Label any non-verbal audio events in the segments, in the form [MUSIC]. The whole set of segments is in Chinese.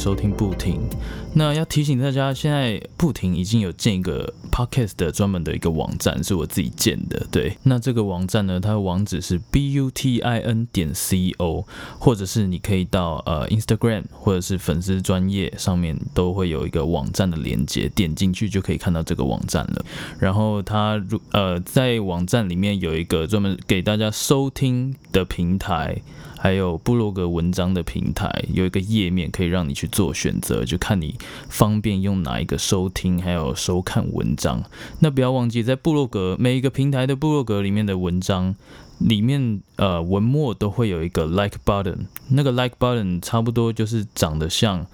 收听不停。那要提醒大家，现在不停已经有建一个 podcast 的专门的一个网站，是我自己建的。对，那这个网站呢，它的网址是 b u t i n 点 c o，或者是你可以到呃 Instagram 或者是粉丝专业上面都会有一个网站的连接，点进去就可以看到这个网站了。然后它如呃在网站里面有一个专门给大家收听的平台。还有部落格文章的平台有一个页面可以让你去做选择，就看你方便用哪一个收听，还有收看文章。那不要忘记，在部落格每一个平台的部落格里面的文章里面，呃，文末都会有一个 like button，那个 like button 差不多就是长得像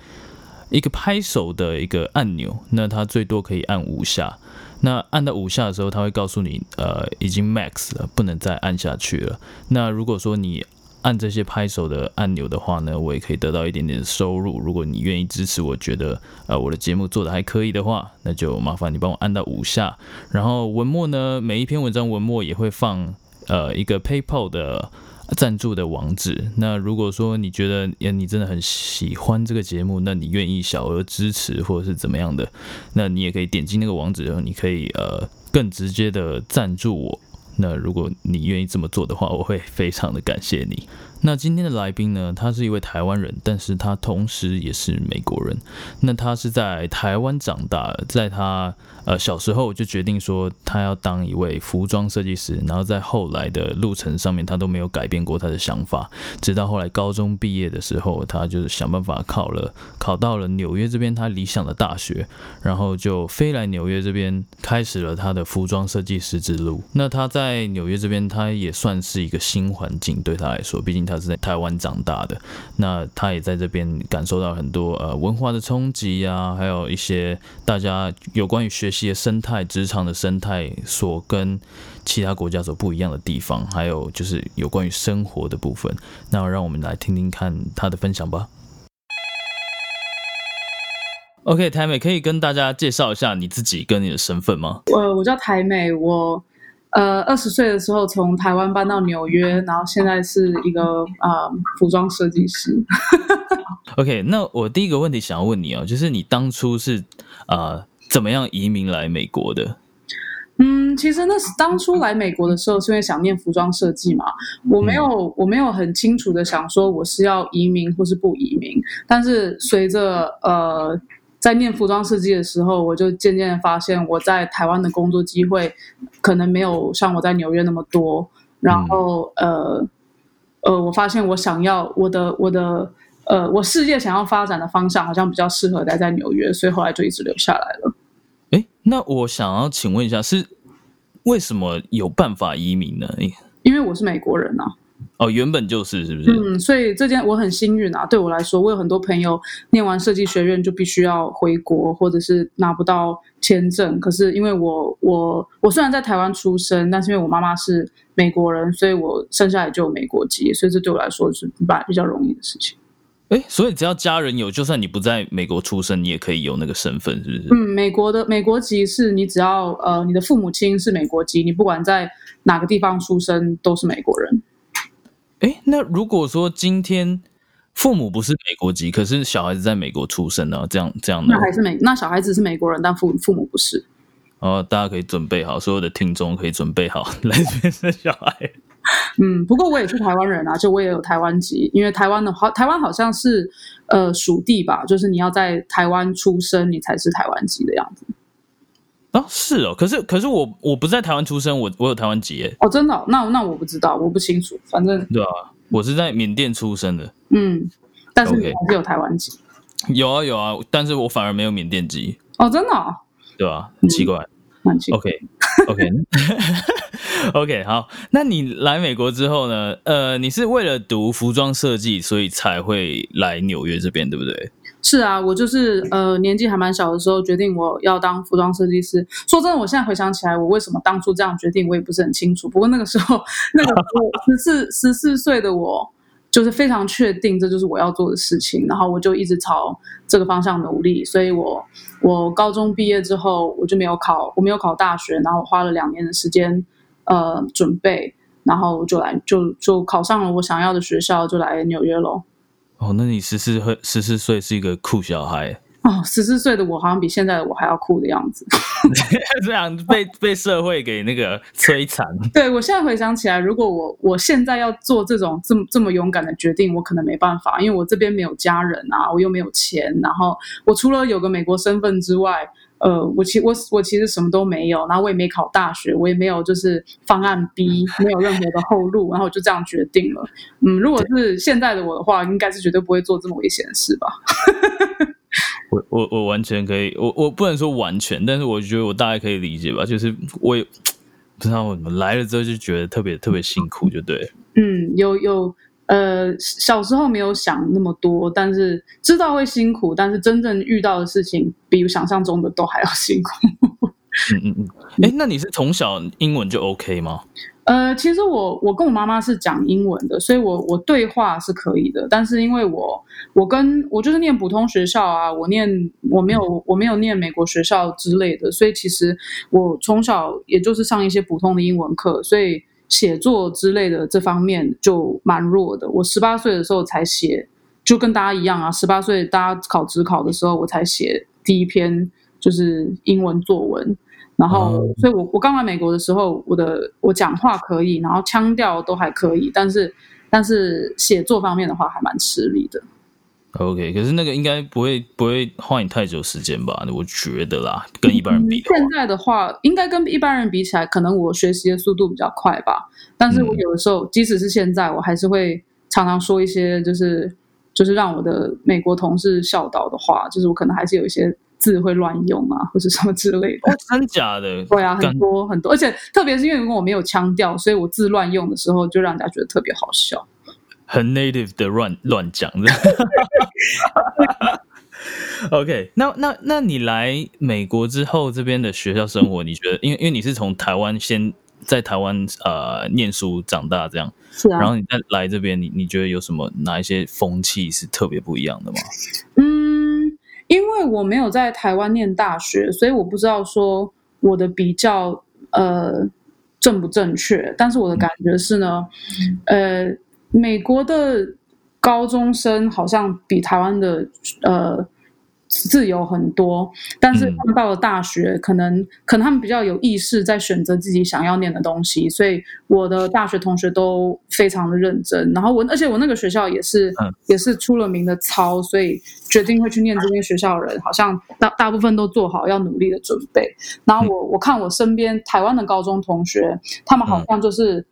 一个拍手的一个按钮，那它最多可以按五下。那按到五下的时候，它会告诉你，呃，已经 max 了，不能再按下去了。那如果说你按这些拍手的按钮的话呢，我也可以得到一点点收入。如果你愿意支持，我觉得呃我的节目做的还可以的话，那就麻烦你帮我按到五下。然后文末呢，每一篇文章文末也会放呃一个 PayPal 的赞助的网址。那如果说你觉得你真的很喜欢这个节目，那你愿意小额支持或者是怎么样的，那你也可以点击那个网址，然后你可以呃更直接的赞助我。那如果你愿意这么做的话，我会非常的感谢你。那今天的来宾呢，他是一位台湾人，但是他同时也是美国人。那他是在台湾长大，在他呃小时候就决定说他要当一位服装设计师，然后在后来的路程上面，他都没有改变过他的想法。直到后来高中毕业的时候，他就是想办法考了，考到了纽约这边他理想的大学，然后就飞来纽约这边，开始了他的服装设计师之路。那他在纽约这边，他也算是一个新环境对他来说，毕竟。他是在台湾长大的，那他也在这边感受到很多呃文化的冲击啊，还有一些大家有关于学习的生态、职场的生态所跟其他国家所不一样的地方，还有就是有关于生活的部分。那让我们来听听看他的分享吧。OK，台美可以跟大家介绍一下你自己跟你的身份吗？呃，我叫台美，我。呃，二十岁的时候从台湾搬到纽约，然后现在是一个啊服装设计师。OK，那我第一个问题想要问你哦，就是你当初是啊怎么样移民来美国的？嗯，其实那是当初来美国的时候是因为想念服装设计嘛，我没有我没有很清楚的想说我是要移民或是不移民，但是随着呃。在念服装设计的时候，我就渐渐的发现，我在台湾的工作机会可能没有像我在纽约那么多。然后，呃，呃，我发现我想要我的我的呃，我世界想要发展的方向，好像比较适合待在纽约，所以后来就一直留下来了。哎，那我想要请问一下，是为什么有办法移民呢？因为我是美国人啊。哦，原本就是是不是？嗯，所以这件我很幸运啊。对我来说，我有很多朋友念完设计学院就必须要回国，或者是拿不到签证。可是因为我我我虽然在台湾出生，但是因为我妈妈是美国人，所以我生下来就有美国籍，所以这对我来说是蛮比较容易的事情。哎，所以只要家人有，就算你不在美国出生，你也可以有那个身份，是不是？嗯，美国的美国籍是你只要呃你的父母亲是美国籍，你不管在哪个地方出生都是美国人。哎，那如果说今天父母不是美国籍，可是小孩子在美国出生呢？这样这样的，那还是美，那小孩子是美国人，但父父母不是。哦，大家可以准备好，所有的听众可以准备好 [LAUGHS] 来这边生小孩。[LAUGHS] 嗯，不过我也是台湾人啊，就我也有台湾籍，因为台湾的好，台湾好像是呃属地吧，就是你要在台湾出生，你才是台湾籍的样子。啊，是哦，可是可是我我不在台湾出生，我我有台湾籍耶。哦，真的？那那我不知道，我不清楚。反正对啊，我是在缅甸出生的。嗯，但是还是有台湾籍。有啊有啊，但是我反而没有缅甸籍。哦，真的？对吧？很奇怪。OK [LAUGHS] OK [LAUGHS] OK，好。那你来美国之后呢？呃，你是为了读服装设计，所以才会来纽约这边，对不对？是啊，我就是呃年纪还蛮小的时候决定我要当服装设计师。说真的，我现在回想起来，我为什么当初这样决定，我也不是很清楚。不过那个时候，那个十四十四岁的我，就是非常确定这就是我要做的事情，然后我就一直朝这个方向努力。所以我我高中毕业之后，我就没有考，我没有考大学，然后我花了两年的时间呃准备，然后就来就就考上了我想要的学校，就来纽约喽。哦，那你十四岁十四岁是一个酷小孩哦，十四岁的我好像比现在的我还要酷的样子，[LAUGHS] 这样被被社会给那个摧残。对我现在回想起来，如果我我现在要做这种这么这么勇敢的决定，我可能没办法，因为我这边没有家人啊，我又没有钱，然后我除了有个美国身份之外。呃，我其我我其实什么都没有，然后我也没考大学，我也没有就是方案 B，没有任何的后路，然后我就这样决定了。嗯，如果是现在的我的话，应该是绝对不会做这么危险的事吧。我我我完全可以，我我不能说完全，但是我觉得我大概可以理解吧。就是我也 [TSK] 不知道我怎么来了之后就觉得特别特别辛苦，就对。嗯，有有。呃，小时候没有想那么多，但是知道会辛苦，但是真正遇到的事情比想象中的都还要辛苦。嗯嗯 [LAUGHS] 嗯，哎，那你是从小英文就 OK 吗？呃，其实我我跟我妈妈是讲英文的，所以我我对话是可以的。但是因为我我跟我就是念普通学校啊，我念我没有我没有念美国学校之类的，所以其实我从小也就是上一些普通的英文课，所以。写作之类的这方面就蛮弱的。我十八岁的时候才写，就跟大家一样啊。十八岁大家考职考的时候，我才写第一篇就是英文作文。然后，所以我我刚来美国的时候，我的我讲话可以，然后腔调都还可以，但是但是写作方面的话还蛮吃力的。OK，可是那个应该不会不会花你太久时间吧？我觉得啦，跟一般人比，现在的话，应该跟一般人比起来，可能我学习的速度比较快吧。但是我有的时候，即使是现在，我还是会常常说一些就是就是让我的美国同事笑到的话，就是我可能还是有一些字会乱用啊，或者什么之类的。真假的？对啊，很多很多，而且特别是因为如果我没有腔调，所以我字乱用的时候，就让人家觉得特别好笑。很 native 的乱乱讲的，[LAUGHS] OK，那那那你来美国之后，这边的学校生活，你觉得，因为因为你是从台湾先在台湾呃念书长大这样，是啊，然后你再来这边，你你觉得有什么哪一些风气是特别不一样的吗？嗯，因为我没有在台湾念大学，所以我不知道说我的比较呃正不正确，但是我的感觉是呢，呃。美国的高中生好像比台湾的呃自由很多，但是他们到了大学，可能可能他们比较有意识在选择自己想要念的东西，所以我的大学同学都非常的认真。然后我，而且我那个学校也是也是出了名的糙，所以决定会去念这间学校的人，好像大大部分都做好要努力的准备。然后我我看我身边台湾的高中同学，他们好像就是。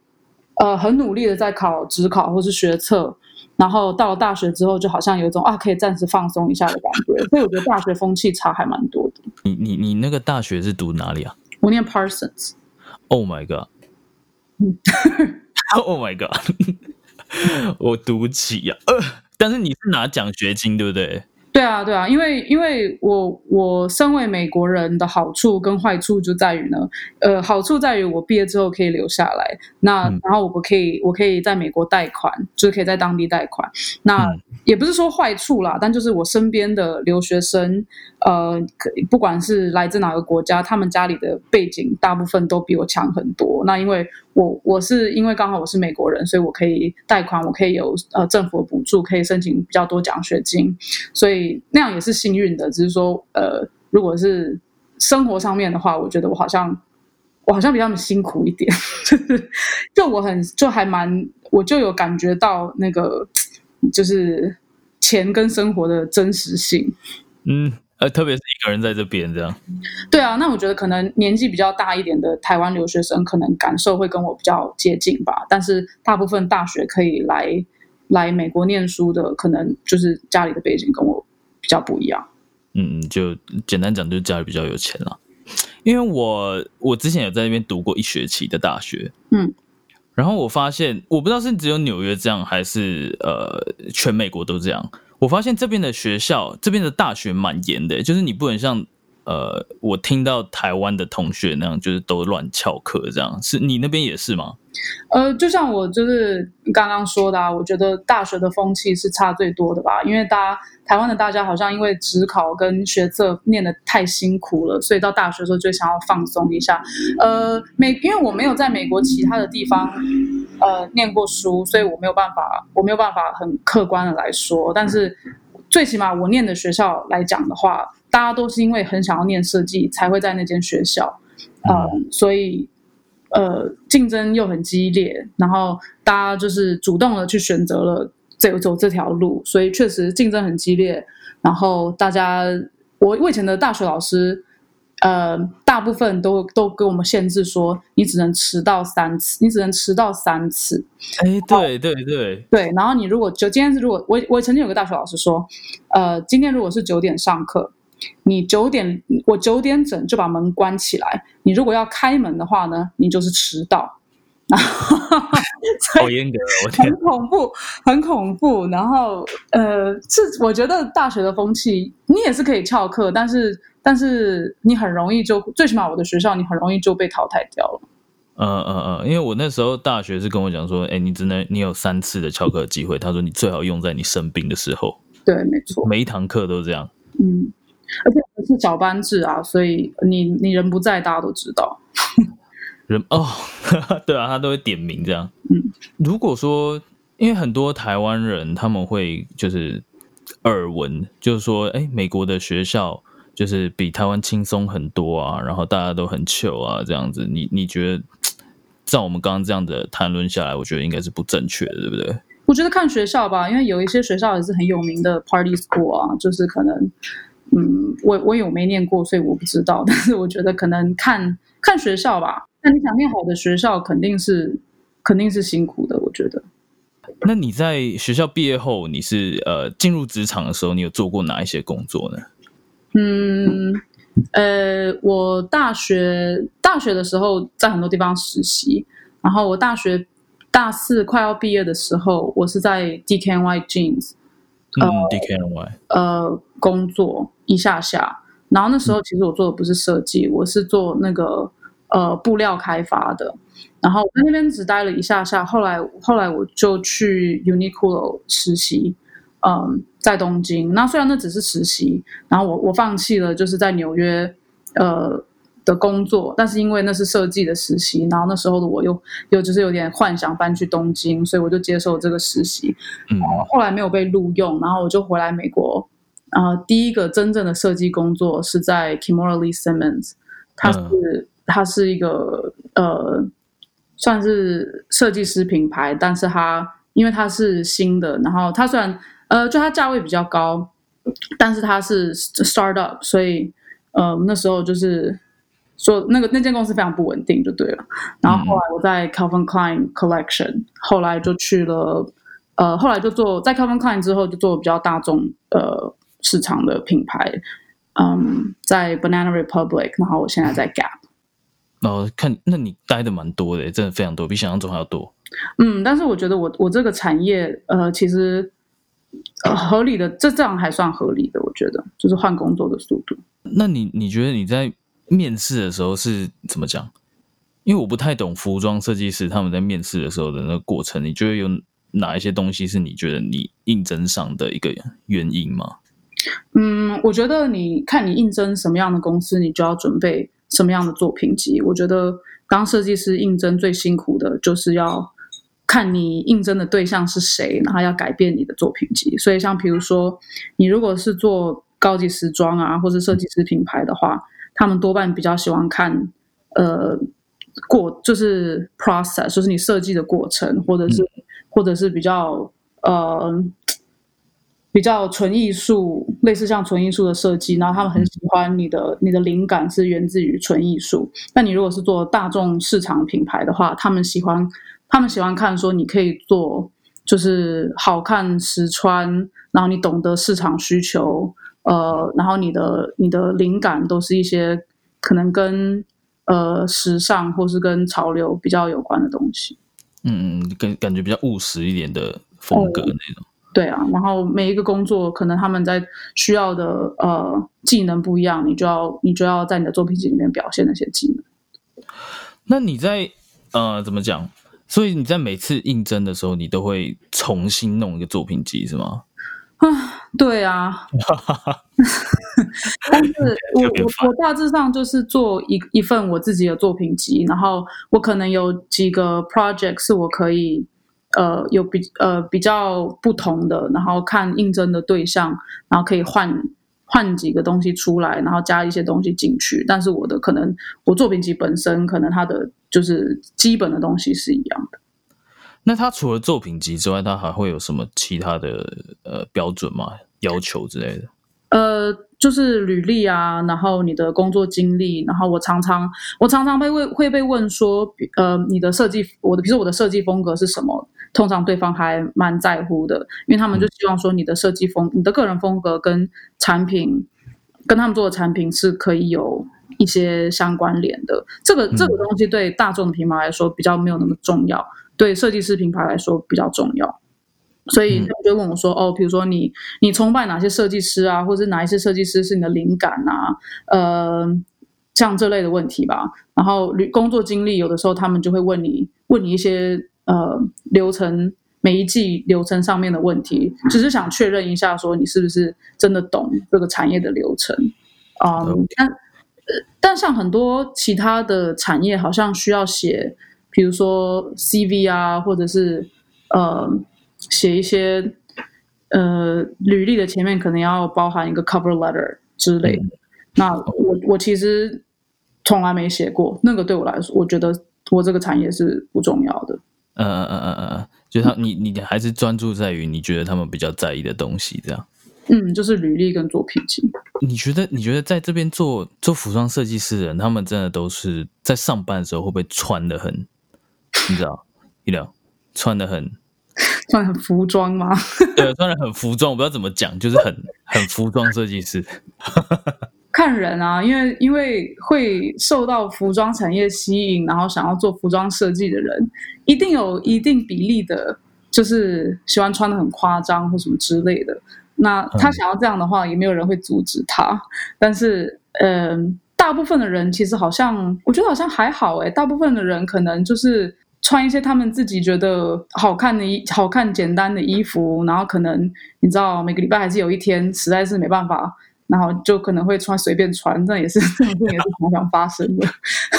呃，很努力的在考职考或是学测，然后到了大学之后，就好像有一种啊，可以暂时放松一下的感觉。所以我觉得大学风气差还蛮多的。你你你那个大学是读哪里啊？我念 Parsons。Oh my god！Oh [LAUGHS] my god！[LAUGHS] 我读不起呀。呃，但是你是拿奖学金对不对？对啊，对啊，因为因为我我身为美国人的好处跟坏处就在于呢，呃，好处在于我毕业之后可以留下来，那然后我可以我可以在美国贷款，就是可以在当地贷款，那也不是说坏处啦，但就是我身边的留学生，呃，不管是来自哪个国家，他们家里的背景大部分都比我强很多，那因为。我我是因为刚好我是美国人，所以我可以贷款，我可以有呃政府的补助，可以申请比较多奖学金，所以那样也是幸运的。只是说，呃，如果是生活上面的话，我觉得我好像我好像比他们辛苦一点，就 [LAUGHS] 是就我很就还蛮，我就有感觉到那个就是钱跟生活的真实性，嗯。呃，特别是一个人在这边这样，对啊，那我觉得可能年纪比较大一点的台湾留学生，可能感受会跟我比较接近吧。但是大部分大学可以来来美国念书的，可能就是家里的背景跟我比较不一样。嗯，就简单讲，就是家里比较有钱了。因为我我之前有在那边读过一学期的大学，嗯，然后我发现，我不知道是只有纽约这样，还是呃全美国都这样。我发现这边的学校，这边的大学蛮严的，就是你不能像呃，我听到台湾的同学那样，就是都乱翘课这样。是你那边也是吗？呃，就像我就是刚刚说的，啊，我觉得大学的风气是差最多的吧，因为大家台湾的大家好像因为职考跟学测念的太辛苦了，所以到大学的时候就想要放松一下。呃，美，因为我没有在美国其他的地方。呃念过书，所以我没有办法，我没有办法很客观的来说。但是最起码我念的学校来讲的话，大家都是因为很想要念设计才会在那间学校，呃，所以呃竞争又很激烈，然后大家就是主动的去选择了走走这条路，所以确实竞争很激烈。然后大家，我我以前的大学老师。呃，大部分都都给我们限制说，你只能迟到三次，你只能迟到三次。哎，对对对对。然后你如果就今天是如果我我曾经有个大学老师说，呃，今天如果是九点上课，你九点我九点整就把门关起来，你如果要开门的话呢，你就是迟到。[LAUGHS] 好严格，我天，很恐怖，很恐怖。然后呃，是我觉得大学的风气，你也是可以翘课，但是。但是你很容易就，最起码我的学校你很容易就被淘汰掉了。嗯嗯嗯，因为我那时候大学是跟我讲说，哎，你只能你有三次的翘课机会，他说你最好用在你生病的时候。对，没错，每一堂课都这样。嗯，而且是早班制啊，所以你你人不在，大家都知道。[LAUGHS] 人哦，[LAUGHS] 对啊，他都会点名这样。嗯，如果说因为很多台湾人他们会就是耳闻，就是说，哎，美国的学校。就是比台湾轻松很多啊，然后大家都很糗啊，这样子，你你觉得，照我们刚刚这样的谈论下来，我觉得应该是不正确的，对不对？我觉得看学校吧，因为有一些学校也是很有名的 party school 啊，就是可能，嗯，我我有没念过，所以我不知道，[LAUGHS] 但是我觉得可能看看学校吧。那你想念好的学校，肯定是肯定是辛苦的，我觉得。那你在学校毕业后，你是呃进入职场的时候，你有做过哪一些工作呢？嗯，呃，我大学大学的时候在很多地方实习，然后我大学大四快要毕业的时候，我是在 DKNY Jeans，嗯，DKNY，呃，工作一下下，然后那时候其实我做的不是设计，我是做那个呃布料开发的，然后我在那边只待了一下下，后来后来我就去 Uniqlo 实习。嗯，在东京，那虽然那只是实习，然后我我放弃了就是在纽约呃的工作，但是因为那是设计的实习，然后那时候的我又又就是有点幻想搬去东京，所以我就接受这个实习。嗯，后来没有被录用，然后我就回来美国。啊，第一个真正的设计工作是在 Kimora Lee Simmons，他是他是一个呃算是设计师品牌，但是他因为他是新的，然后他虽然呃，就它价位比较高，但是它是 startup，所以呃那时候就是说那个那间公司非常不稳定，就对了。然后后来我在 Calvin Klein Collection，后来就去了呃，后来就做在 Calvin Klein 之后就做比较大众呃市场的品牌，嗯，在 Banana Republic，然后我现在在 Gap。哦，看那你待的蛮多的，真的非常多，比想象中还要多。嗯，但是我觉得我我这个产业呃其实。合理的，这这样还算合理的，我觉得就是换工作的速度。那你你觉得你在面试的时候是怎么讲？因为我不太懂服装设计师他们在面试的时候的那个过程，你觉得有哪一些东西是你觉得你应征上的一个原因吗？嗯，我觉得你看你应征什么样的公司，你就要准备什么样的作品集。我觉得当设计师应征最辛苦的就是要。看你应征的对象是谁，然后要改变你的作品集。所以，像比如说，你如果是做高级时装啊，或者设计师品牌的话，他们多半比较喜欢看，呃，过就是 process，就是你设计的过程，或者是或者是比较呃比较纯艺术，类似像纯艺术的设计。然后他们很喜欢你的你的灵感是源自于纯艺术。那你如果是做大众市场品牌的话，他们喜欢。他们喜欢看说你可以做，就是好看实穿，然后你懂得市场需求，呃，然后你的你的灵感都是一些可能跟呃时尚或是跟潮流比较有关的东西。嗯嗯，感感觉比较务实一点的风格那种。对啊，然后每一个工作可能他们在需要的呃技能不一样，你就要你就要在你的作品集里面表现那些技能。那你在呃怎么讲？所以你在每次应征的时候，你都会重新弄一个作品集，是吗？啊，对啊，[LAUGHS] 但是我我我大致上就是做一一份我自己的作品集，然后我可能有几个 project 是我可以呃有比呃比较不同的，然后看应征的对象，然后可以换换几个东西出来，然后加一些东西进去。但是我的可能我作品集本身可能它的就是基本的东西是一样的。那他除了作品集之外，他还会有什么其他的呃标准吗？要求之类的？呃，就是履历啊，然后你的工作经历，然后我常常我常常被问会被问说，呃，你的设计，我的比如说我的设计风格是什么？通常对方还蛮在乎的，因为他们就希望说你的设计风，你的个人风格跟产品跟他们做的产品是可以有一些相关联的。这个这个东西对大众的品牌来说比较没有那么重要。对设计师品牌来说比较重要，所以他就问我说：“哦，比如说你你崇拜哪些设计师啊，或者是哪一些设计师是你的灵感啊？呃，像这类的问题吧。然后工工作经历有的时候他们就会问你问你一些呃流程每一季流程上面的问题，只是想确认一下说你是不是真的懂这个产业的流程啊？但但像很多其他的产业好像需要写。”比如说 CV 啊，或者是呃写一些呃履历的前面可能要包含一个 cover letter 之类的。那我我其实从来没写过，那个对我来说，我觉得我这个产业是不重要的。嗯嗯嗯嗯嗯，就他你你还是专注在于你觉得他们比较在意的东西，这样。嗯，就是履历跟作品集。你觉得你觉得在这边做做服装设计师的人，他们真的都是在上班的时候会不会穿的很？你知道，医疗穿的很，[LAUGHS] 穿很服装吗？[LAUGHS] 对，穿的很服装，我不知道怎么讲，就是很很服装设计师。[LAUGHS] 看人啊，因为因为会受到服装产业吸引，然后想要做服装设计的人，一定有一定比例的，就是喜欢穿的很夸张或什么之类的。那他想要这样的话，也没有人会阻止他。但是，嗯，大部分的人其实好像，我觉得好像还好哎。大部分的人可能就是。穿一些他们自己觉得好看的衣、好看简单的衣服，然后可能你知道每个礼拜还是有一天实在是没办法，然后就可能会穿随便穿，这也是 [LAUGHS] 这种事也是常常发生的。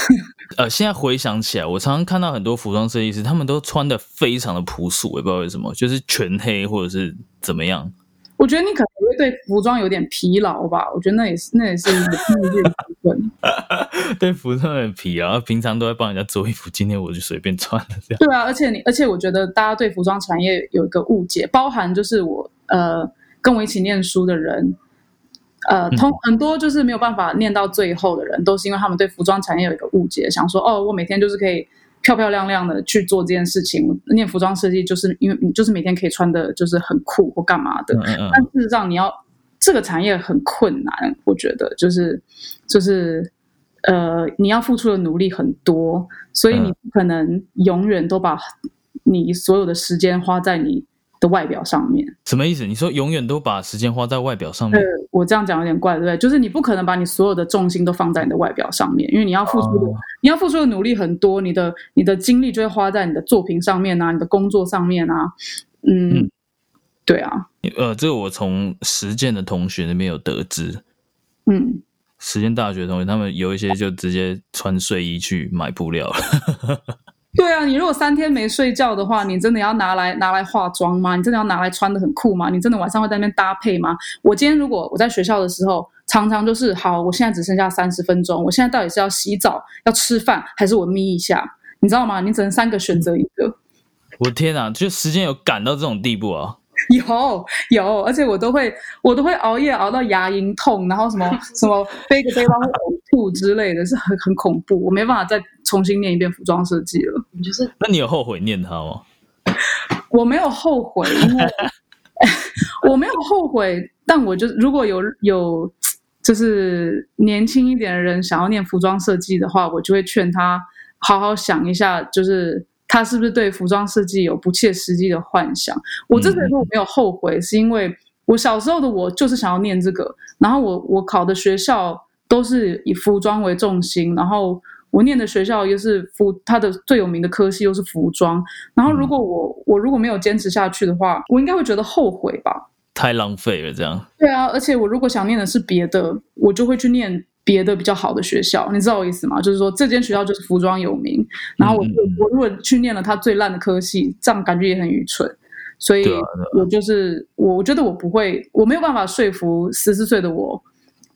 [LAUGHS] 呃，现在回想起来，我常常看到很多服装设计师，他们都穿的非常的朴素，也不知道为什么，就是全黑或者是怎么样。我觉得你可能会对服装有点疲劳吧，我觉得那也是那也是一个一部分。[LAUGHS] 对服装很疲劳，平常都在帮人家做衣服，今天我就随便穿了这样。对啊，而且你而且我觉得大家对服装产业有一个误解，包含就是我呃跟我一起念书的人，呃通很多就是没有办法念到最后的人，都是因为他们对服装产业有一个误解，想说哦我每天就是可以。漂漂亮亮的去做这件事情，念服装设计就是因为你就是每天可以穿的，就是很酷或干嘛的。但事实上，你要这个产业很困难，我觉得就是就是呃，你要付出的努力很多，所以你不可能永远都把你所有的时间花在你。的外表上面什么意思？你说永远都把时间花在外表上面？呃，我这样讲有点怪，对不对？就是你不可能把你所有的重心都放在你的外表上面，因为你要付出的，你要付出的努力很多，你的你的精力就会花在你的作品上面啊，你的工作上面啊。嗯，对啊。呃，这个我从实践的同学那边有得知。嗯，实践大学同学他们有一些就直接穿睡衣去买布料了。[LAUGHS] 对啊，你如果三天没睡觉的话，你真的要拿来拿来化妆吗？你真的要拿来穿的很酷吗？你真的晚上会在那边搭配吗？我今天如果我在学校的时候，常常就是好，我现在只剩下三十分钟，我现在到底是要洗澡、要吃饭，还是我眯一下？你知道吗？你只能三个选择一个。我天哪，就时间有赶到这种地步啊！[LAUGHS] 有有，而且我都会我都会熬夜熬到牙龈痛，然后什么什么 [LAUGHS] 背个背包会呕吐之类的，是很很恐怖。我没办法再重新念一遍服装设计了。就是，那你有后悔念它吗？我没有后悔，因为 [LAUGHS] 我没有后悔。但我就如果有有就是年轻一点的人想要念服装设计的话，我就会劝他好好想一下，就是。他是不是对服装设计有不切实际的幻想？我之所以说我没有后悔，是因为我小时候的我就是想要念这个，然后我我考的学校都是以服装为重心，然后我念的学校又是服，它的最有名的科系又是服装，然后如果我我如果没有坚持下去的话，我应该会觉得后悔吧？太浪费了，这样。对啊，而且我如果想念的是别的，我就会去念别的比较好的学校，你知道我意思吗？就是说这间学校就是服装有名，然后我我如果去念了他最烂的科系，这样感觉也很愚蠢。所以，我就是我，我觉得我不会，我没有办法说服十四岁的我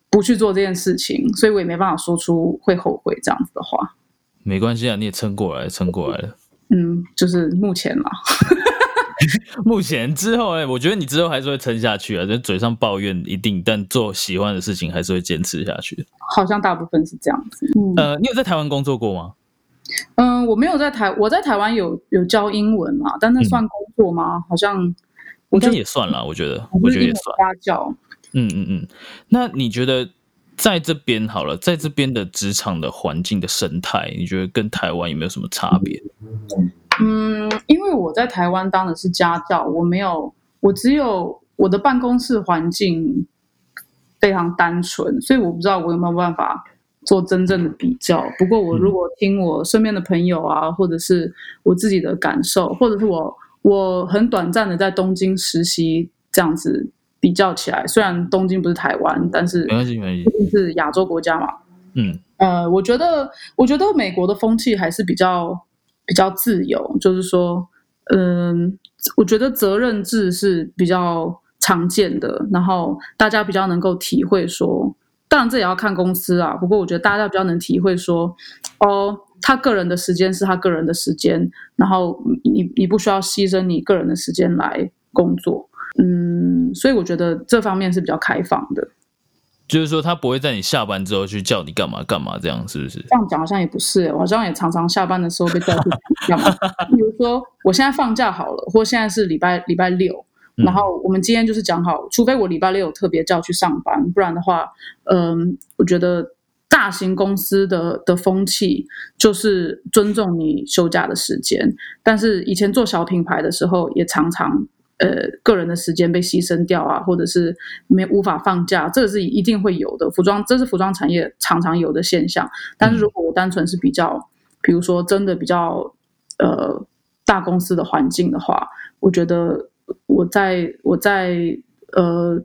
不去做这件事情，所以我也没办法说出会后悔这样子的话。没关系啊，你也撑过来，撑过来了。嗯，就是目前嘛。[LAUGHS] [LAUGHS] 目前之后哎，我觉得你之后还是会撑下去啊，就嘴上抱怨一定，但做喜欢的事情还是会坚持下去。好像大部分是这样子。呃，你有在台湾工作过吗？嗯，我没有在台，我在台湾有有教英文嘛，但那算工作吗？好像应该也算了，我觉得，我觉得也算家教。嗯嗯嗯，那你觉得在这边好了，在这边的职场的环境的生态，你觉得跟台湾有没有什么差别？嗯，因为我在台湾当的是家教，我没有，我只有我的办公室环境非常单纯，所以我不知道我有没有办法。做真正的比较。不过，我如果听我身边的朋友啊，或者是我自己的感受，或者是我我很短暂的在东京实习这样子比较起来，虽然东京不是台湾，但是没关系，没关系，是亚洲国家嘛。嗯，呃，我觉得，我觉得美国的风气还是比较比较自由，就是说，嗯，我觉得责任制是比较常见的，然后大家比较能够体会说。当然，这也要看公司啊。不过，我觉得大家比较能体会说，哦，他个人的时间是他个人的时间，然后你你不需要牺牲你个人的时间来工作。嗯，所以我觉得这方面是比较开放的。就是说，他不会在你下班之后去叫你干嘛干嘛，这样是不是？这样讲好像也不是，我好像也常常下班的时候被叫去干嘛。[LAUGHS] 比如说，我现在放假好了，或现在是礼拜礼拜六。然后我们今天就是讲好，除非我礼拜六有特别叫去上班，不然的话，嗯，我觉得大型公司的的风气就是尊重你休假的时间。但是以前做小品牌的时候，也常常呃个人的时间被牺牲掉啊，或者是没无法放假，这个是一定会有的。服装这是服装产业常常有的现象。但是如果我单纯是比较，比如说真的比较呃大公司的环境的话，我觉得。我在我在呃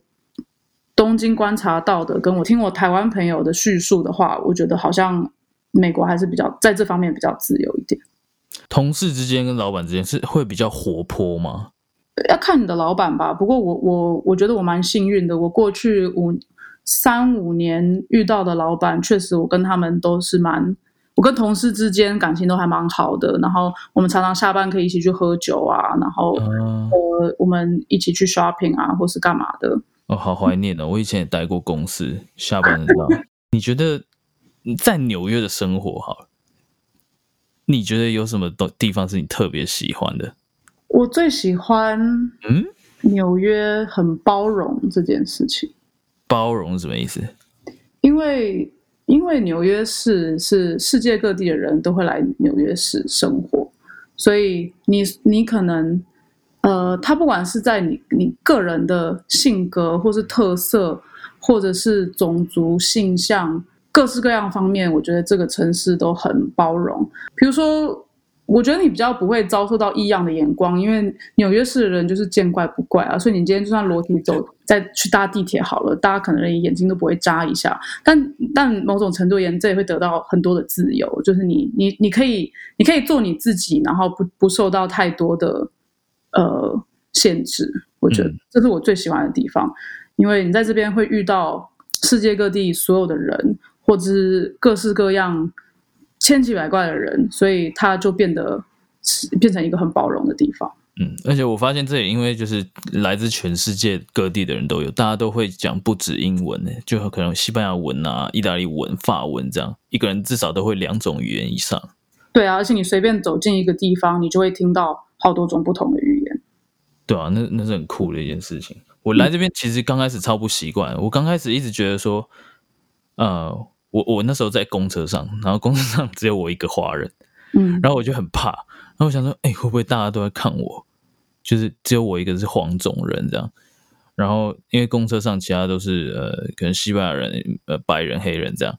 东京观察到的，跟我听我台湾朋友的叙述的话，我觉得好像美国还是比较在这方面比较自由一点。同事之间跟老板之间是会比较活泼吗？要看你的老板吧。不过我我我觉得我蛮幸运的，我过去五三五年遇到的老板，确实我跟他们都是蛮。我跟同事之间感情都还蛮好的，然后我们常常下班可以一起去喝酒啊，然后呃，我们一起去 shopping 啊，或是干嘛的。哦，好怀念哦！我以前也待过公司，下班的时候。你觉得在纽约的生活好？你觉得有什么东地方是你特别喜欢的？我最喜欢嗯，纽约很包容这件事情。包容什么意思？因为。因为纽约市是世界各地的人都会来纽约市生活，所以你你可能，呃，他不管是在你你个人的性格，或是特色，或者是种族性向，各式各样方面，我觉得这个城市都很包容。比如说。我觉得你比较不会遭受到异样的眼光，因为纽约市的人就是见怪不怪啊。所以你今天就算裸体走，再去搭地铁好了，大家可能连眼睛都不会眨一下。但 [LAUGHS] 但某种程度言，这也会得到很多的自由，就是你你你可以你可以做你自己，然后不不受到太多的呃限制。我觉得这是我最喜欢的地方，因为你在这边会遇到世界各地所有的人，或者是各式各样。千奇百怪的人，所以他就变得变成一个很包容的地方。嗯，而且我发现这也因为就是来自全世界各地的人都有，大家都会讲不止英文呢，就可能西班牙文啊、意大利文、法文这样，一个人至少都会两种语言以上。对啊，而且你随便走进一个地方，你就会听到好多种不同的语言。对啊，那那是很酷的一件事情。我来这边其实刚开始超不习惯，我刚开始一直觉得说，呃。我我那时候在公车上，然后公车上只有我一个华人，嗯，然后我就很怕，然后我想说，哎，会不会大家都在看我？就是只有我一个是黄种人这样，然后因为公车上其他都是呃，可能西班牙人、呃白人、黑人这样，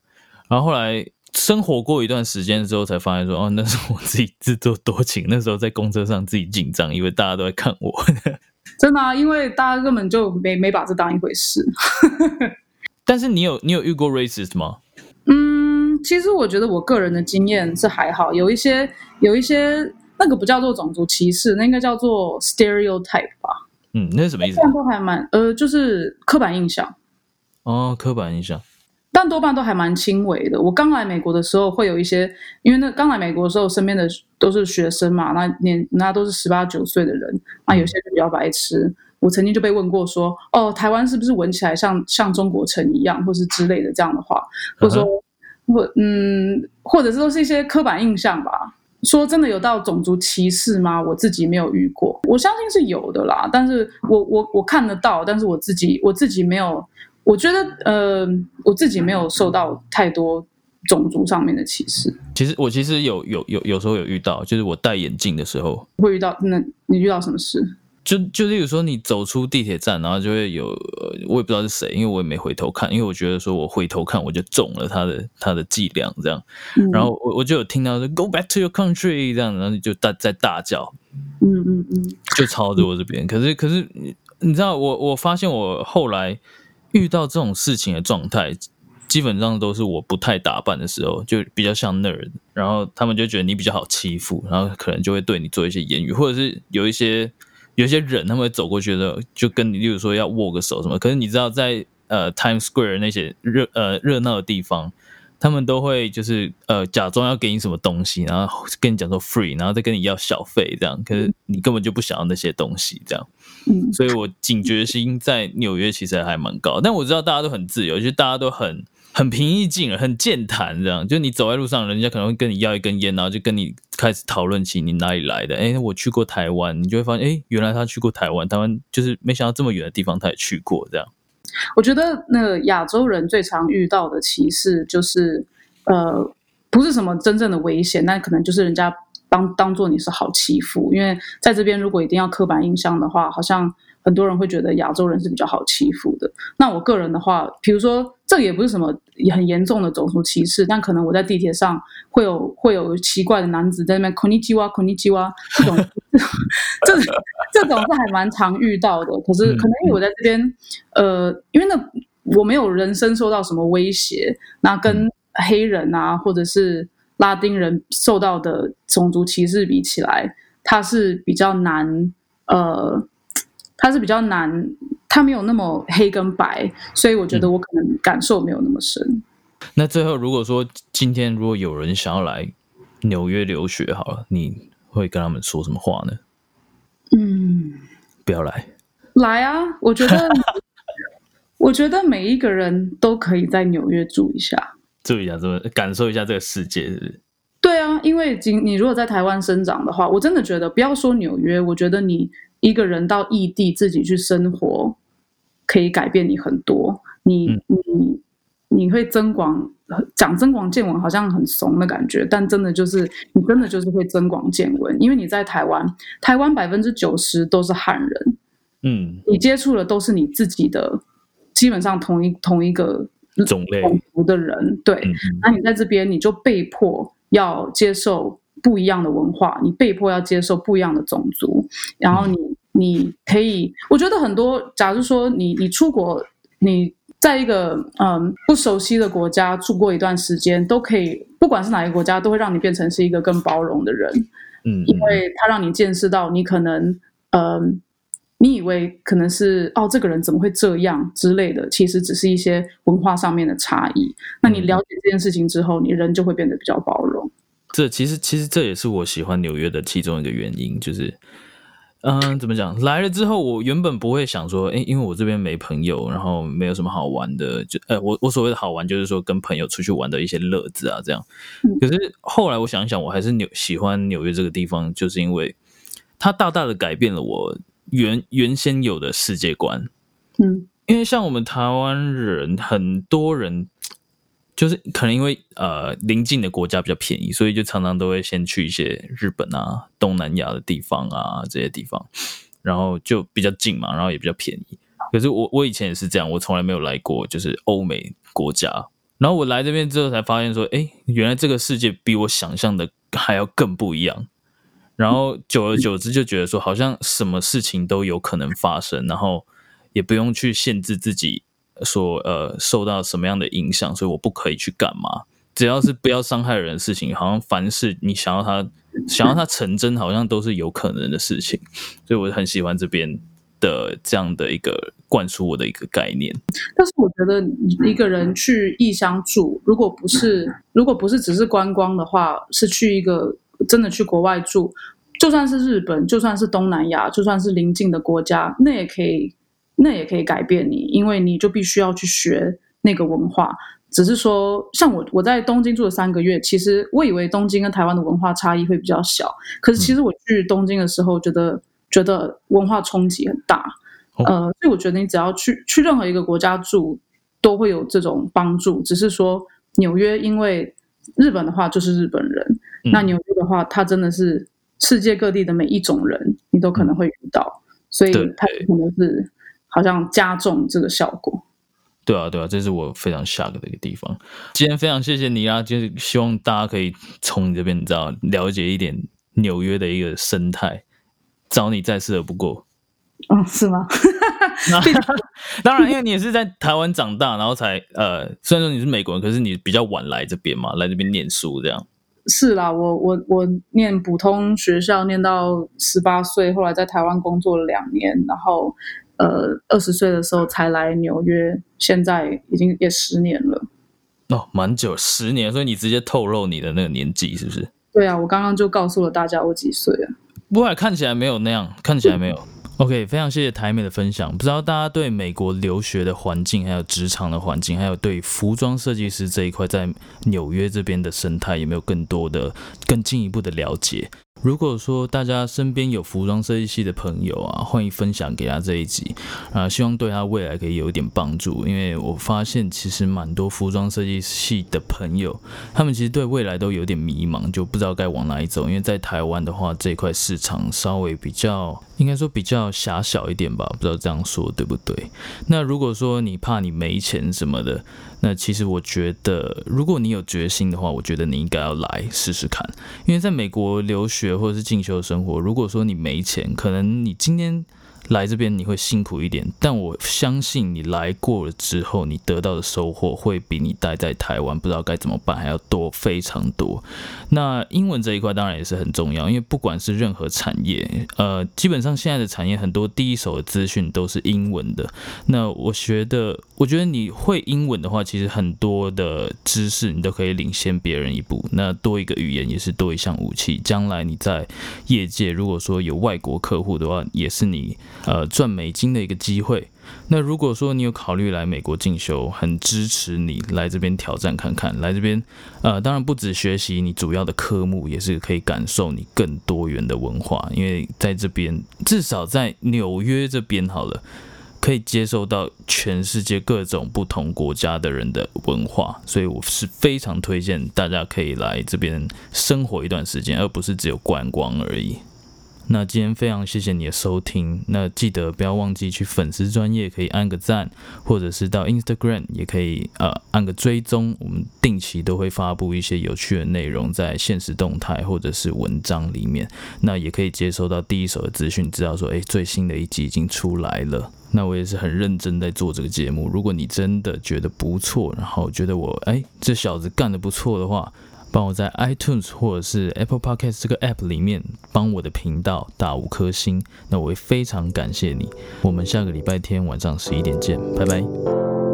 然后后来生活过一段时间之后，才发现说，哦，那是我自己自作多情，那时候在公车上自己紧张，因为大家都在看我。[LAUGHS] 真的啊，因为大家根本就没没把这当一回事。[LAUGHS] 但是你有你有遇过 racist 吗？嗯，其实我觉得我个人的经验是还好，有一些有一些那个不叫做种族歧视，那应该叫做 stereotype 吧。嗯，那是什么意思都还蛮呃，就是刻板印象，哦，刻板印象。但多半都还蛮轻微的。我刚来美国的时候，会有一些，因为那刚来美国的时候，身边的都是学生嘛，那年那都是十八九岁的人，那有些就比较白痴。我曾经就被问过说，哦，台湾是不是闻起来像像中国城一样，或是之类的这样的话，或者说，或嗯，或者是都是一些刻板印象吧。说真的有到种族歧视吗？我自己没有遇过，我相信是有的啦。但是我我我看得到，但是我自己我自己没有，我觉得呃，我自己没有受到太多种族上面的歧视。其实我其实有有有有时候有遇到，就是我戴眼镜的时候，会遇到那你遇到什么事？就就例如说你走出地铁站，然后就会有我也不知道是谁，因为我也没回头看，因为我觉得说我回头看我就中了他的他的伎俩这样，然后我我就有听到说 Go back to your country 这样，然后就大在大叫，嗯嗯嗯，就朝着我这边。可是可是你你知道我我发现我后来遇到这种事情的状态，基本上都是我不太打扮的时候，就比较像那人，然后他们就觉得你比较好欺负，然后可能就会对你做一些言语，或者是有一些。有些人他们会走过去的，就跟你，例如说要握个手什么。可是你知道，在呃 Times Square 那些热呃热闹的地方，他们都会就是呃假装要给你什么东西，然后跟你讲说 free，然后再跟你要小费这样。可是你根本就不想要那些东西这样。嗯，所以我警觉心在纽约其实还蛮高，但我知道大家都很自由，[LAUGHS] 就大家都很。很平易近人，很健谈，这样就你走在路上，人家可能会跟你要一根烟，然后就跟你开始讨论起你哪里来的。哎，我去过台湾，你就会发现，哎，原来他去过台湾，台湾就是没想到这么远的地方他也去过。这样，我觉得那个亚洲人最常遇到的歧视就是，呃，不是什么真正的危险，但可能就是人家当当做你是好欺负，因为在这边如果一定要刻板印象的话，好像。很多人会觉得亚洲人是比较好欺负的。那我个人的话，比如说，这也不是什么很严重的种族歧视，但可能我在地铁上会有会有奇怪的男子在那边“孔尼基哇，孔尼基哇”这种，[LAUGHS] 这这种是还蛮常遇到的。可是可能因为我在这边，呃，因为那我没有人身受到什么威胁，那跟黑人啊或者是拉丁人受到的种族歧视比起来，它是比较难，呃。它是比较难，它没有那么黑跟白，所以我觉得我可能感受没有那么深。那最后，如果说今天如果有人想要来纽约留学，好了，你会跟他们说什么话呢？嗯，不要来，来啊！我觉得，[LAUGHS] 我觉得每一个人都可以在纽约住一下，住一下，怎么感受一下这个世界？是不是？对啊，因为今你如果在台湾生长的话，我真的觉得不要说纽约，我觉得你。一个人到异地自己去生活，可以改变你很多。你你你会增广，讲增广见闻好像很怂的感觉，但真的就是你真的就是会增广见闻，因为你在台湾，台湾百分之九十都是汉人，嗯，你接触的都是你自己的，基本上同一同一个种类的人，对。那你在这边，你就被迫要接受。不一样的文化，你被迫要接受不一样的种族，然后你你可以，我觉得很多，假如说你你出国，你在一个嗯不熟悉的国家住过一段时间，都可以，不管是哪个国家，都会让你变成是一个更包容的人，嗯，因为他让你见识到你可能嗯，你以为可能是哦这个人怎么会这样之类的，其实只是一些文化上面的差异。那你了解这件事情之后，你人就会变得比较包容。这其实其实这也是我喜欢纽约的其中一个原因，就是，嗯，怎么讲？来了之后，我原本不会想说，哎，因为我这边没朋友，然后没有什么好玩的，就，呃，我我所谓的好玩，就是说跟朋友出去玩的一些乐子啊，这样。可是后来我想一想，我还是纽喜欢纽约这个地方，就是因为它大大的改变了我原原先有的世界观。嗯，因为像我们台湾人，很多人。就是可能因为呃邻近的国家比较便宜，所以就常常都会先去一些日本啊、东南亚的地方啊这些地方，然后就比较近嘛，然后也比较便宜。可是我我以前也是这样，我从来没有来过就是欧美国家，然后我来这边之后才发现说，哎，原来这个世界比我想象的还要更不一样。然后久而久之就觉得说，好像什么事情都有可能发生，然后也不用去限制自己，说呃受到什么样的影响，所以我不可以去干嘛。只要是不要伤害人的事情，好像凡是你想要他想要他成真，好像都是有可能的事情。所以我很喜欢这边的这样的一个灌输我的一个概念。但是我觉得一个人去异乡住，如果不是如果不是只是观光的话，是去一个。真的去国外住，就算是日本，就算是东南亚，就算是邻近的国家，那也可以，那也可以改变你，因为你就必须要去学那个文化。只是说，像我我在东京住了三个月，其实我以为东京跟台湾的文化差异会比较小，可是其实我去东京的时候，觉得觉得文化冲击很大。呃，所以我觉得你只要去去任何一个国家住，都会有这种帮助。只是说纽约，因为日本的话就是日本人。那纽约的话，它真的是世界各地的每一种人，你都可能会遇到，所以它可能是好像加重这个效果。对啊，对啊，这是我非常 shock 的一个地方。今天非常谢谢你啊，就是希望大家可以从你这边，你知道了解一点纽约的一个生态，找你再适合不过。哦，是吗？[LAUGHS] 当然，因为你也是在台湾长大，然后才呃，虽然说你是美国人，可是你比较晚来这边嘛，来这边念书这样。是啦，我我我念普通学校念到十八岁，后来在台湾工作了两年，然后呃二十岁的时候才来纽约，现在已经也十年了。哦，蛮久，十年，所以你直接透露你的那个年纪是不是？对啊，我刚刚就告诉了大家我几岁了。不过看起来没有那样，看起来没有。OK，非常谢谢台美的分享。不知道大家对美国留学的环境，还有职场的环境，还有对服装设计师这一块在纽约这边的生态，有没有更多的、更进一步的了解？如果说大家身边有服装设计系的朋友啊，欢迎分享给他这一集啊，希望对他未来可以有一点帮助。因为我发现其实蛮多服装设计系的朋友，他们其实对未来都有点迷茫，就不知道该往哪里走。因为在台湾的话，这块市场稍微比较，应该说比较狭小一点吧，不知道这样说对不对？那如果说你怕你没钱什么的，那其实我觉得，如果你有决心的话，我觉得你应该要来试试看。因为在美国留学或者是进修生活，如果说你没钱，可能你今天。来这边你会辛苦一点，但我相信你来过了之后，你得到的收获会比你待在台湾不知道该怎么办还要多非常多。那英文这一块当然也是很重要，因为不管是任何产业，呃，基本上现在的产业很多第一手的资讯都是英文的。那我觉得，我觉得你会英文的话，其实很多的知识你都可以领先别人一步。那多一个语言也是多一项武器，将来你在业界如果说有外国客户的话，也是你。呃，赚美金的一个机会。那如果说你有考虑来美国进修，很支持你来这边挑战看看。来这边，呃，当然不止学习你主要的科目，也是可以感受你更多元的文化。因为在这边，至少在纽约这边好了，可以接受到全世界各种不同国家的人的文化。所以我是非常推荐大家可以来这边生活一段时间，而不是只有观光而已。那今天非常谢谢你的收听，那记得不要忘记去粉丝专业可以按个赞，或者是到 Instagram 也可以呃按个追踪，我们定期都会发布一些有趣的内容在现实动态或者是文章里面，那也可以接收到第一手的资讯，知道说诶最新的一集已经出来了。那我也是很认真在做这个节目，如果你真的觉得不错，然后觉得我诶这小子干得不错的话。帮我在 iTunes 或者是 Apple Podcast 这个 App 里面帮我的频道打五颗星，那我会非常感谢你。我们下个礼拜天晚上十一点见，拜拜。